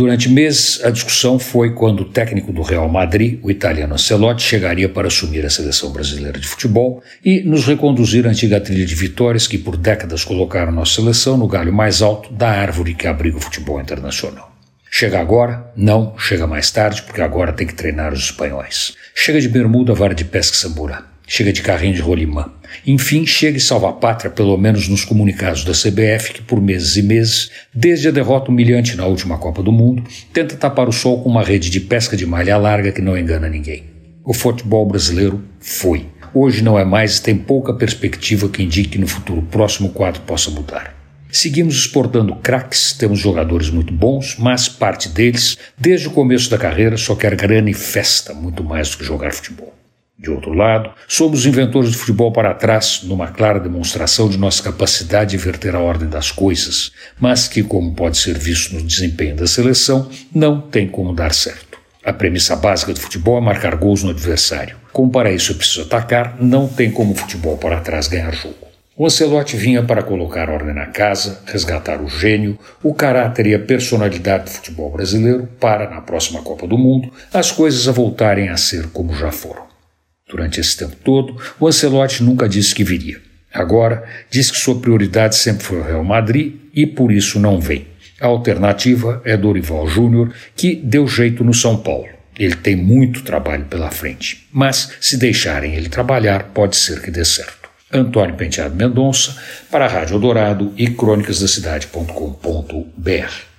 Durante meses, a discussão foi quando o técnico do Real Madrid, o italiano Ancelotti, chegaria para assumir a seleção brasileira de futebol e nos reconduzir à antiga trilha de vitórias que por décadas colocaram nossa seleção no galho mais alto da árvore que abriga o futebol internacional. Chega agora? Não, chega mais tarde, porque agora tem que treinar os espanhóis. Chega de bermuda, vara de pesca samburá. Chega de carrinho de rolimã. Enfim, chega e salva a pátria, pelo menos nos comunicados da CBF, que por meses e meses, desde a derrota humilhante na última Copa do Mundo, tenta tapar o sol com uma rede de pesca de malha larga que não engana ninguém. O futebol brasileiro foi. Hoje não é mais e tem pouca perspectiva que indique que no futuro próximo o quadro possa mudar. Seguimos exportando craques, temos jogadores muito bons, mas parte deles, desde o começo da carreira, só quer grana e festa muito mais do que jogar futebol. De outro lado, somos inventores de futebol para trás, numa clara demonstração de nossa capacidade de inverter a ordem das coisas, mas que, como pode ser visto no desempenho da seleção, não tem como dar certo. A premissa básica do futebol é marcar gols no adversário. Como para isso é preciso atacar, não tem como o futebol para trás ganhar jogo. O Ancelotti vinha para colocar ordem na casa, resgatar o gênio, o caráter e a personalidade do futebol brasileiro para, na próxima Copa do Mundo, as coisas a voltarem a ser como já foram. Durante esse tempo todo, o Ancelotti nunca disse que viria. Agora, diz que sua prioridade sempre foi o Real Madrid e por isso não vem. A alternativa é Dorival Júnior, que deu jeito no São Paulo. Ele tem muito trabalho pela frente, mas se deixarem ele trabalhar, pode ser que dê certo. Antônio Penteado Mendonça, para a Rádio Dourado e crônicasdacidade.com.br.